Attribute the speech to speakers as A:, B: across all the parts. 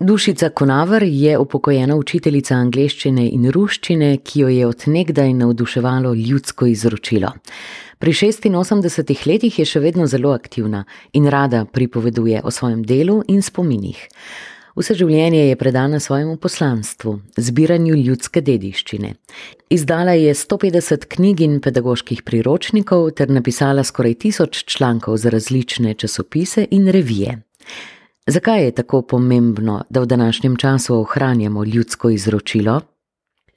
A: Dušica Konavar je upokojena učiteljica angleščine in ruščine, ki jo je odnegdaj navduševalo ljudsko izročilo. Pri 86 letih je še vedno zelo aktivna in rada pripoveduje o svojem delu in spominih. Vse življenje je predana svojemu poslanstvu, zbiranju ljudske dediščine. Izdala je 150 knjig in pedagoških priročnikov ter napisala skoraj tisoč člankov za različne časopise in revije. Zakaj je tako pomembno, da v današnjem času ohranjamo ljudsko izročilo?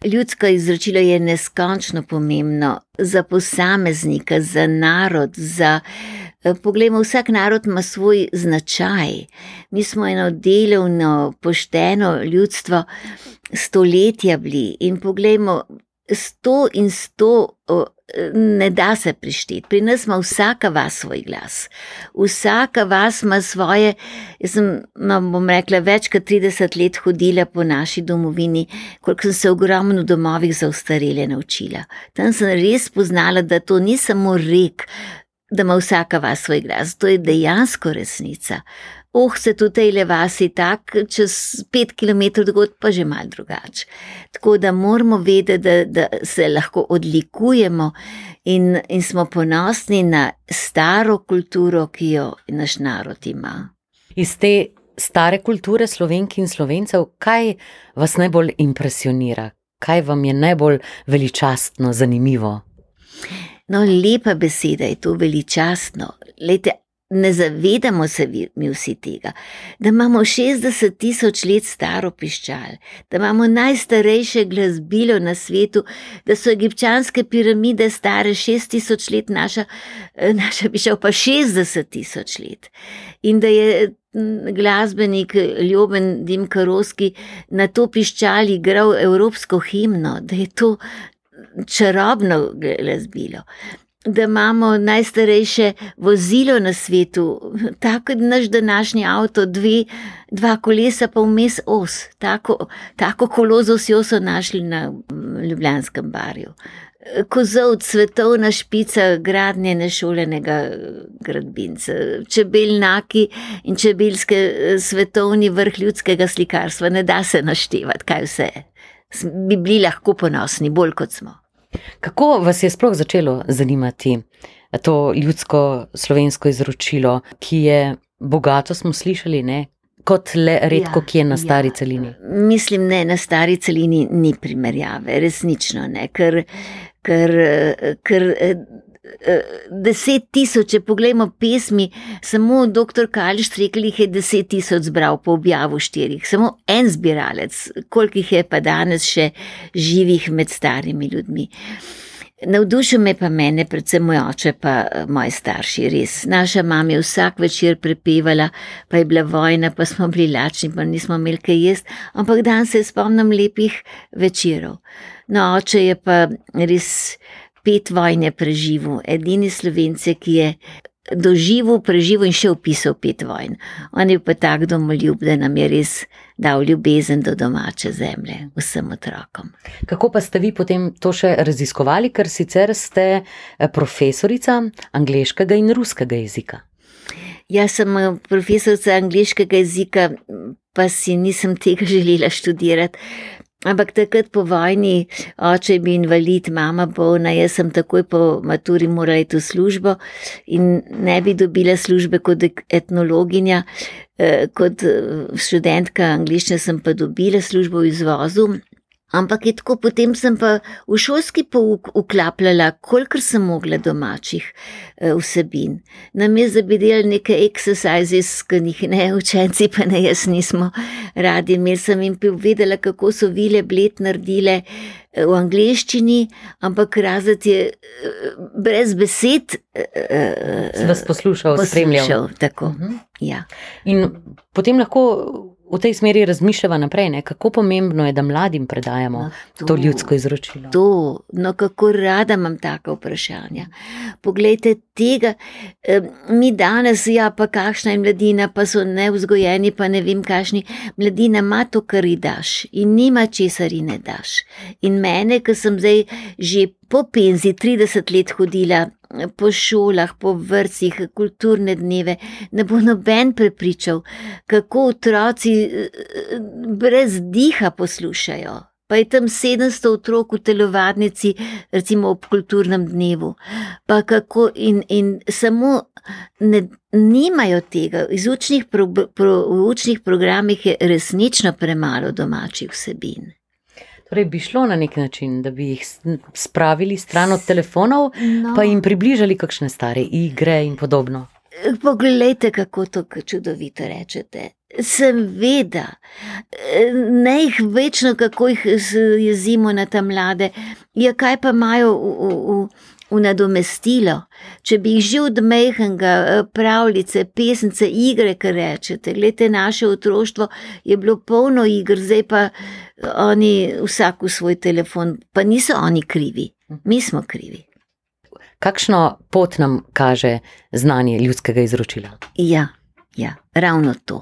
B: Ljudsko izročilo je neskončno pomembno za posameznika, za narod, za. Eh, poglejmo, vsak narod ima svoj značaj. Mi smo eno delovno, pošteno ljudstvo stoletja bili in poglejmo, sto in sto ne da se prišteti. Pri nas ima vsaka vas svoj glas, vsaka vas ima svoje. Jaz sem, no, bom rekla, več kot 30 let hodila po naši domovini, koliko sem se ogromno domovih za ustarele naučila. Tam sem res spoznala, da to ni samo rek, da ima vsaka vas svoj glas, to je dejansko resnica. Oh, se tudi tej levasi tak, čez pet km dolgot pa že mal drugače. Tako da moramo vedeti, da, da se lahko odlikujemo in, in smo ponosni na staro kulturo, ki jo naš narod ima.
A: Iz te stare kulture slovenk in slovencev, kaj vas najbolj impresionira, kaj vam je najbolj veličastno, zanimivo?
B: No, lepa beseda je to veličastno. Lete, ne zavedamo se mi vsi tega, da imamo 60 tisoč let staro piščal, da imamo najstarejše glasbilo na svetu, da so egipčanske piramide stare 6 tisoč let, naša, naša piščal pa 60 tisoč let. In da je glasbenik Ljuben Dimkarovski na to piščali igral evropsko himno, da je to čarobno glasbilo da imamo najstarejše vozilo na svetu, tako kot naš današnji avto, dve, dva kolesa, pa vmes os, tako, tako kolozo si oso našli na Ljubljanskem barju. Kozov, svetovna špica gradnje nešolenega gradbinca, čebelnaki in čebelske svetovni vrh ljudskega slikarstva, ne da se naštevati, kaj vse. Bi bili lahko ponosni, bolj kot smo.
A: Kako vas je sploh začelo zanimati to ljudsko slovensko izročilo, ki je bogato, smo slišali, ne? kot le redko, ja, ki je na stari ja. celini?
B: Mislim, ne, na stari celini ni primerjave, resnično ne, ker, ker, ker deset tisoč, če pogledamo pesmi, samo dr. Kališ rekel, jih je deset tisoč zbral po objavu štirih, samo en zbiralec, koliko jih je pa danes še živih med starimi ljudmi. Navdušil me pa mene, predvsem moj oče, pa moji starši, res. Naša mama je vsak večer prepevala, pa je bila vojna, pa smo bili lačni, pa nismo imeli kaj jesti, ampak dan se spomnim lepih večerov. No, oče je pa res pet vojne preživel, edini slovence, ki je doživel, preživel in še opisal pet vojn. On je pa tak domoljub, da nam je res dal ljubezen do domače zemlje, vsem otrokom.
A: Kako pa ste vi potem to še raziskovali, ker sicer ste eh, profesorica angliškega in ruskega jezika?
B: Jaz sem eh, profesorica angliškega jezika, pa si nisem tega želela študirati. Ampak takrat po vojni, oče je bil invalid, mama bolna, jaz sem takoj po maturi morala iti v službo in ne bi dobila službe kot etnologinja, eh, kot eh, študentka angliščine sem pa dobila službo v izvozu. Ampak je tako, potem sem pa v šolski pouk uklapljala, kolikor sem mogla domačih e, vsebin. Nam je zabedel neke exercises, ki jih ne učenci, pa ne jaz nismo radi. Imel sem jim povedala, kako so vile bled naredile e, v angleščini, ampak razred je e, brez besed.
A: Sem vas poslušal,
B: poslušal tako. Uh mhm. -huh. ja.
A: In potem lahko v tej smeri razmišljava naprej, ne? kako pomembno je, da mladim predajamo no, to, to ljudsko izročilo.
B: To, no, kako rada imam taka vprašanja. Poglejte, tega, eh, mi danes, ja, pa kakšna je mladina, pa so neuzgojeni, pa ne vem, kakšni. Mladina ima to, kar ji daš in nima česar ji ne daš. In mene, ki sem zdaj že po penzi 30 let hodila po šolah, po vrtcih, kulturne dneve, ne bo noben prepričal, kako otroci brez diha poslušajo. Pa je tam 700 otrok v telovadnici, recimo ob kulturnem dnevu, pa kako in, in samo ne, nimajo tega. V učnih, pro, pro, v učnih programih je resnično premalo domačih vsebin.
A: Torej, bi šlo na nek način, da bi jih spravili stran od telefonov, no. pa jim približali kakšne stare igre in podobno.
B: Poglejte, kako to čudovito rečete. Seveda, ne jih večno, kako jih jezimo na ta mlade. Ja, kaj pa imajo v, v, v nadomestilo? Če bi jih že od mehenga, pravljice, pesnice, igre, kar rečete. Glede, naše otroštvo je bilo polno igr, zdaj pa oni vsak v svoj telefon, pa niso oni krivi, mi smo krivi.
A: Kakšno pot nam kaže znanje ljudskega izročila?
B: Ja, ja ravno to.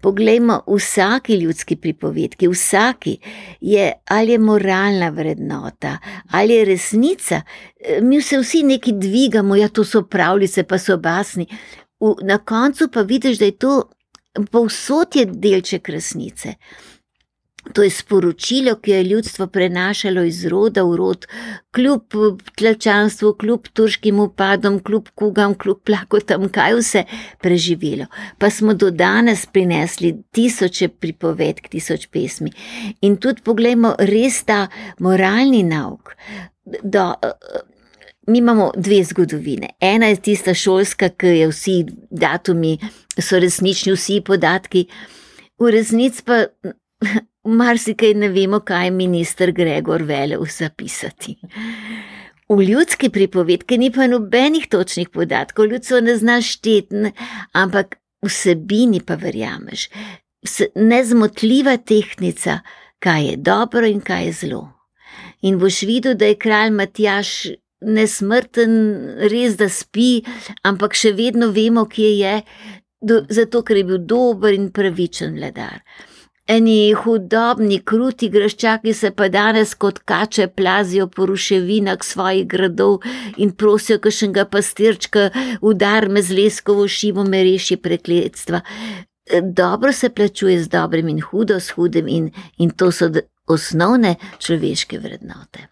B: Poglejmo, vsaki ljudski pripovedki, vsaki je ali je moralna vrednota, ali je resnica. Mi se vsi neki dvigamo, ja, to so pravljice, pa so basni. V, na koncu pa vidiš, da je to povsod je delček resnice. To je sporočilo, ki je ljudstvo prenašalo iz roda v rod, kljub tlačanstvu, kljub turškim upadom, kljub kugam, kljub plakotam, kaj vse preživelo. Pa smo do danes prinesli tisoče pripovedk, tisoč pesmi. In tudi pogledamo res ta moralni nauk. Do, mi imamo dve zgodovine. Ena je tista šolska, ki je vsi datumi, so resnični vsi podatki, v resnici pa marsikaj ne vemo, kaj je minister Gregor velel zapisati. V ljudski pripovedki ni pa nobenih točnih podatkov, ljudstvo ne znaš šteti, ampak vsebini pa verjameš. Nezmotljiva tehnika, kaj je dobro in kaj je zlo. In boš videl, da je kralj Matjaš nesmrten, res da spi, ampak še vedno vemo, kje je, zato ker je bil dober in pravičen vladar. Eni hudobni, kruti graščaki se pa danes kot kače plazijo po ruševinah svojih gradov in prosijo kakšnega pastirčka, udar me z leskovo šivo, me reši prekletstva. Dobro se plačuje z dobrim in hudo s hudim in, in to so osnovne človeške vrednote.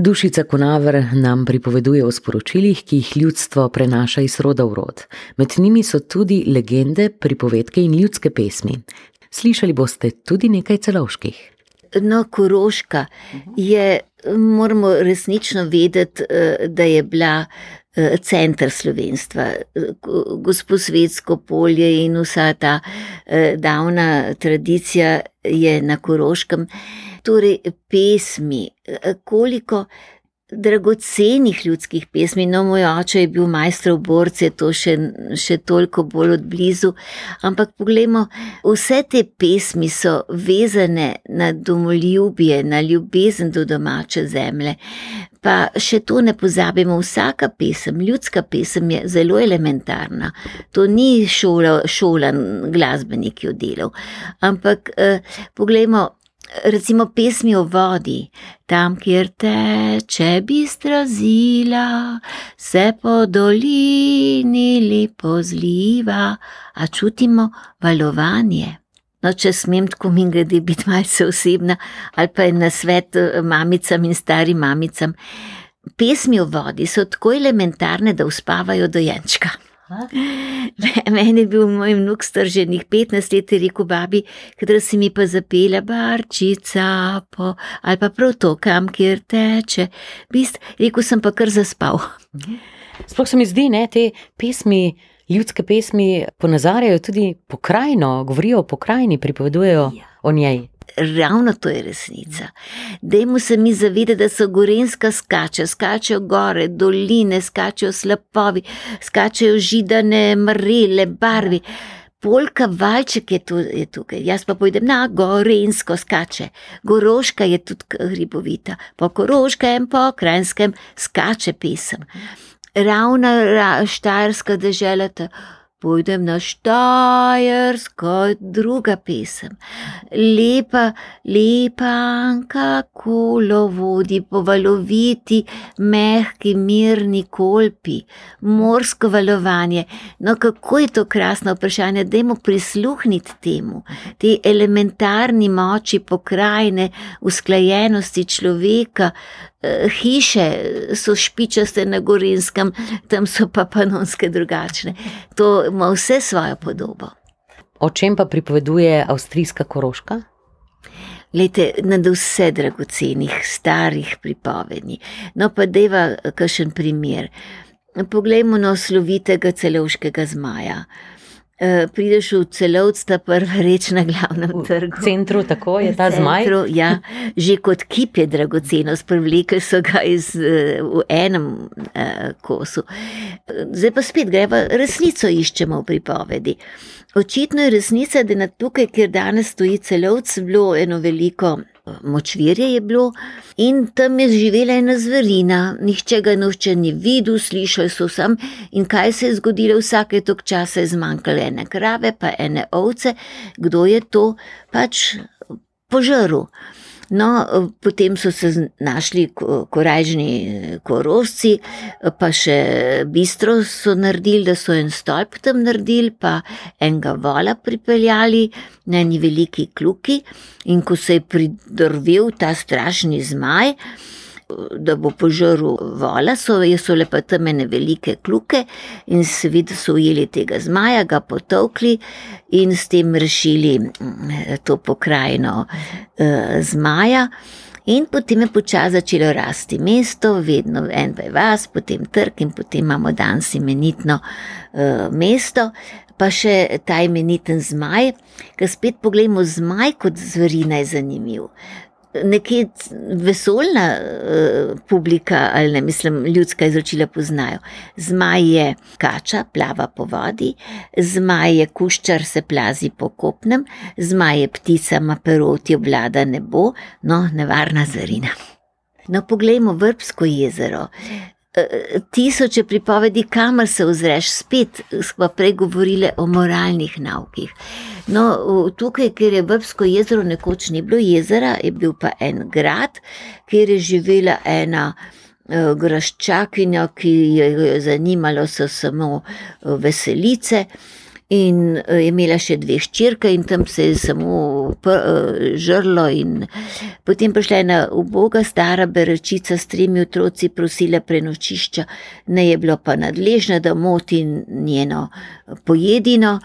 A: Dušica Kunaver nam pripoveduje o sporočilih, ki jih ljudstvo prenaša iz roda v rod. Med njimi so tudi legende, pripovedke in ljudske pesmi. Slišali boste tudi nekaj celovških.
B: No, Koroška je, moramo resnično vedeti, eh, da je bila eh, center slovenstva, gospod Svetsko polje in vsa ta eh, davna tradicija je na Koroškem. Torej, pesmi, koliko dragocenih ljudskih pesmi. No, moj oče je bil majster v borci, to še, še toliko bolj odblizu. Ampak poglejmo, vse te pesmi so vezane na domoljubje, na ljubezen do domače zemlje. Pa še to ne pozabimo, vsaka pesem, ljudska pesem je zelo elementarna. To ni šola, šolan glasbenik jo delal. Ampak eh, poglejmo, recimo pesmi o vodi, tam, kjer teče bistra zila, se po dolini lepo zliva, a čutimo valovanje. No, če smem tako mi grede biti malce osebna, ali pa je na svet eh, mamicam in starim mamicam. Pesmi o vodi so tako elementarne, da uspavajo dojenčka. Meni je bil moj vnuk strženih 15 let, rekel babi, kadar si mi pa zapela barčica, po, ali pa prav to, kam kjer teče. Bist, rekel sem pa kar zaspal.
A: Sploh se mi zdi, da te pesmi, ljudske pesmi, ponazarjajo tudi pokrajino, govorijo o pokrajini, pripovedujejo ja. o njej
B: ravno to je resnica. Dajmo se mi zavedati, da so gorenska skače, skačejo gore, doline, skačejo slapovi, skačejo židane, mrele, barvi. Polka valček je, tu, je tukaj, jaz pa pojdem na gorensko skače. Goroška je tudi hribovita, po koroškem, po krajskem skače pesem. Ravna ra, štajerska dežela, Pojdem na Štajersko, druga pesem. Lepa, lepa Anka, kolo vodi po valoviti, mehki, mirni kolpi, morsko valovanje. No, kako je to krasno vprašanje, dajmo prisluhniti temu, te elementarni moči pokrajine, usklajenosti človeka, hiše so špičaste na Gorinskem, tam so pa panonske drugačne. To ima vse svojo podobo.
A: O čem pa pripoveduje avstrijska koroška?
B: Lete, nad vse dragocenih, starih pripovedi. No, pa deva kakšen primer. Poglejmo na slovitega celovškega zmaja. Eh, prideš v celovc, ta prva reč na glavnem trgu.
A: V centru, tako je ta zmaj.
B: Centru, ja, že kot kip je dragoceno, sprevleke so ga iz, eh, v enem uh, kosu. Zdaj pa spet greva, resnico iščemo v pripovedi. Očitno je resnica, da je na tukaj, kjer danes stoji celovc, bilo eno veliko močvirje je bilo in tam je živela ena zverina, nihče ga noče ni videl, slišal so sam in kaj se je zgodilo, vsake tok časa je zmanjkalo ene krave, pa ene ovce, kdo je to pač požrl. No, potem so se našli korajžni korosci, pa še bistro so naredili, da so en stolp tam naredili, pa enega vola pripeljali na eni veliki kluki. In ko se je pridrvel ta strašni zmaj, da bo požrl vola, so, so le pa tam ene velike kluke in seveda so ujeli tega zmaja, ga potovkli in s tem rešili mm, to pokrajino uh, zmaja. In potem je počasi začelo rasti mesto, vedno en pa je vas, potem trg in potem imamo danes imenitno uh, mesto. Pa še ta imeniten zmaj, ki spet pogledamo, zmaj kot zverina je zanimiv nekje vesoljna uh, publika, ali ne mislim, ljudska izročila poznajo. Zmaj je kača, plava po vodi, zmaj je kuščar, se plazi po kopnem, zmaj je ptica, ima peroti, obvlada nebo, no, nevarna zarina. No, poglejmo Vrbsko jezero. Eh, tisoče pripovedi, kamor se ozreš, spet smo prej govorili o moralnih naukih. No, tukaj, kjer je Vrbsko jezero nekoč ni bilo jezera, je bil pa en grad, kjer je živela ena uh, graščakinja, ki jo je zanimalo so samo uh, veselice in uh, imela še dve ščirke in tam se je samo uh, žrlo potem prišla ena uboga stara berečica s tremi otroci prosila prenočišča, ne je bilo pa nadležna, da moti njeno pojedino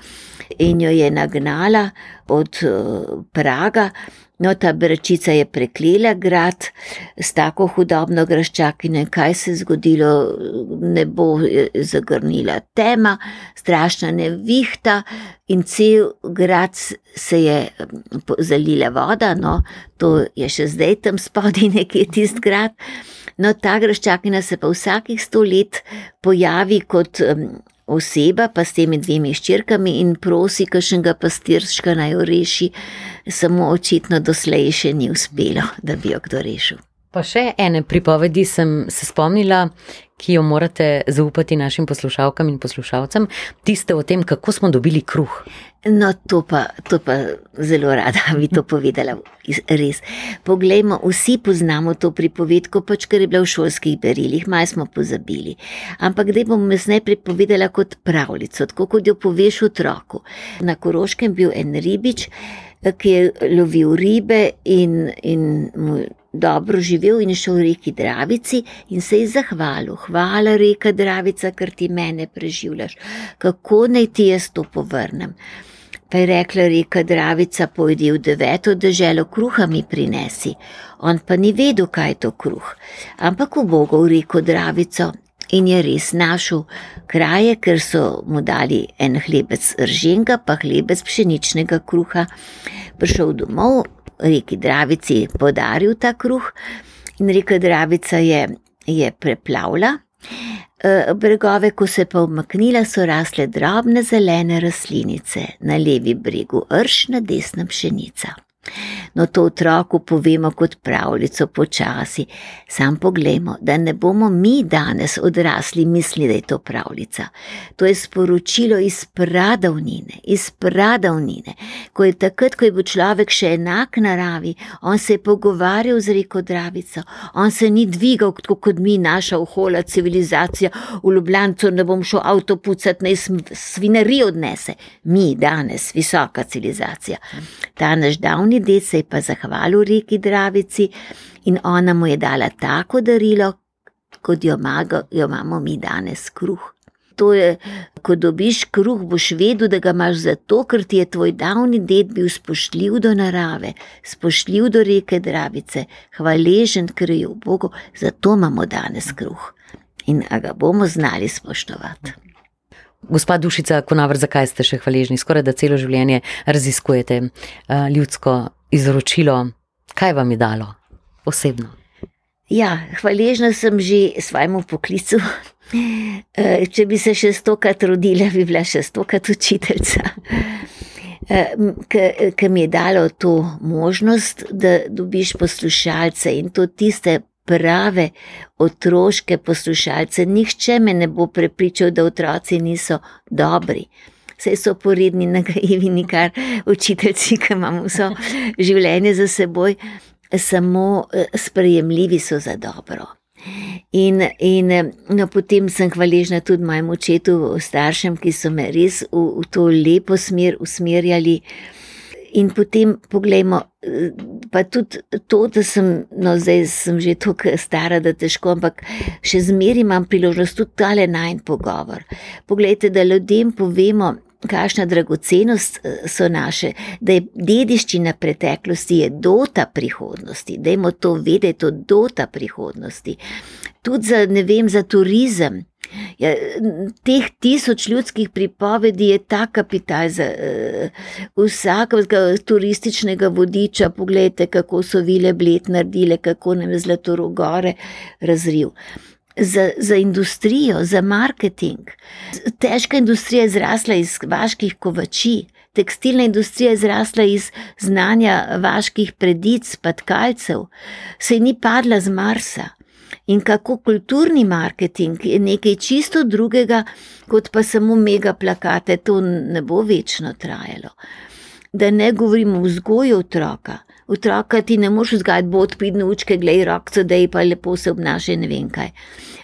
B: in jo je nagnala od Praga. No, ta brečica je preklela grad s tako hudobno graščakino, kaj se je zgodilo, ne bo zagrnila tema, strašna nevihta in cel grad se je zalila voda, no, to je še zdaj tam spodaj nekje tisti grad. No, ta graščakina se pa vsakih sto let pojavi kot oseba, pa s temi dvemi ščirkami in prosi, kakšnega pastirška naj jo reši, samo očitno doslej še ni uspelo, da bi jo kdo rešil.
A: Pa še ene pripovedi sem se spomnila, ki jo morate zaupati našim poslušalkam in poslušalcem, tiste o tem, kako smo dobili kruh.
B: No, to pa, to pa zelo rada bi to povedala. Res. Poglejmo, vsi poznamo to pripovedko, pač ker je bila v šolskih berilih, malo smo pozabili. Ampak da bom jaz najprej povedala kot pravljico, tako kot jo poveš otroku. Na Koroškem bil en ribič, ki je lovil ribe in, in mu dobro živel in šel reki Dravici in se je zahvalil. Hvala, reka Dravica, ker ti mene preživljaš. Kako naj ti jaz to povrnem? Pa je rekla reka Dravica, pojdi v deveto državo, kruha mi prinesi. On pa ni vedel, kaj je to kruh. Ampak v Bogu reko Dravico. In je res našel kraje, ker so mu dali en hlebec rženga, pa hlebec pšeničnega kruha. Prišel domov, reki Dravici podaril ta kruh in reka Dravica je, je preplavila. E, bregove, ko se pa umaknila, so rasle drobne zelene rastlinice, na levi bregu rš, na desnem pšenica. No, to otroku povemo kot pravljico počasi. Sam poglejmo, da ne bomo mi danes odrasli mislili, da je to pravljica. To je sporočilo iz pradavnine, iz pradavnine, ko je takrat, ko je bil človek še enak naravi, on se je pogovarjal z reko Dravico, on se ni dvigal kot mi, naša ohola civilizacija, v Ljubljancu ne bom šel avto pucati, naj svineri odnese. Mi danes, visoka civilizacija. Ta naš davni ded se je pa zahvalil reki Dravici in ona mu je dala tako darilo, kot jo, mago, jo imamo mi danes, kruh. To je, ko dobiš kruh, boš vedel, da ga imaš zato, ker ti je tvoj davni ded bil spoštljiv do narave, spoštljiv do reke Dravice, hvaležen, ker je v Bogu, zato imamo danes kruh. In ga bomo znali spoštovati.
A: Gospa Dušica, Konavr, zakaj ste še hvaležni? Skoraj da celo življenje raziskujete uh, ljudsko izročilo. Kaj vam je dalo osebno?
B: Ja, hvaležna sem že svojemu poklicu. Eh, če bi se še stokrat rodila, bi bila še stokrat učiteljica. Eh, Ker mi je dalo to možnost, da dobiš poslušalce in to tiste prave otroške poslušalce. Nihče me ne bo prepričal, da otroci niso dobri. Vse so poredni, nagajivi, nikar učiteljci, ki imamo vso življenje za seboj, samo eh, sprejemljivi so za dobro. In, in no, potem sem hvaležna tudi mojemu očetu, staršem, ki so me res v, v to lepo smer usmerjali. In potem poglejmo, pa tudi to, da sem, no zdaj sem že tako stara, da težko, ampak še zmeri imam priložnost tudi tale najn pogovor. Poglejte, da ljudem povemo, kakšna dragocenost so naše, da je dediščina preteklosti, je dota prihodnosti, da imamo to vedeti, to dota prihodnosti. Tudi za, vem, za turizem. Ja, teh tisoč ljudskih pripovedi je ta kapital za uh, vsakega turističnega vodiča. Poglejte, kako so vile bled naredile, kako nam je zlato gore razril. Za, za industrijo, za marketing. Težka industrija je zrasla iz vaških kovači, tekstilna industrija je zrasla iz znanja vaških predic, patkalcev, se ni padla z Marsa in kako kulturni marketing je nekaj čisto drugega, kot pa samo mega plakate, to ne bo večno trajalo. Da ne govorimo o vzgoju otroka. Otroka ti ne moš vzgajati, bo odpid naučke, glej rokco, da je pa lepo se obnaša, ne vem kaj.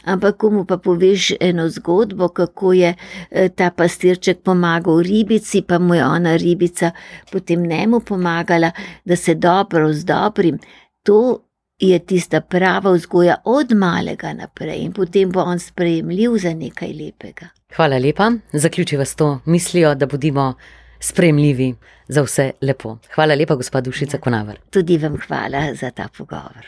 B: Ampak komu pa poveš eno zgodbo, kako je eh, ta pastirček pomagal ribici, pa mu je ona ribica potem njemu pomagala, da se dobro z dobrim. To je tista prava vzgoja od malega naprej in potem bo on sprejemljiv za nekaj lepega.
A: Hvala lepa. Zaključiva s to mislijo, da bodimo sprejemljivi za vse lepo. Hvala lepa, gospod Dušica ja. Konavar.
B: Tudi vam hvala za ta pogovor.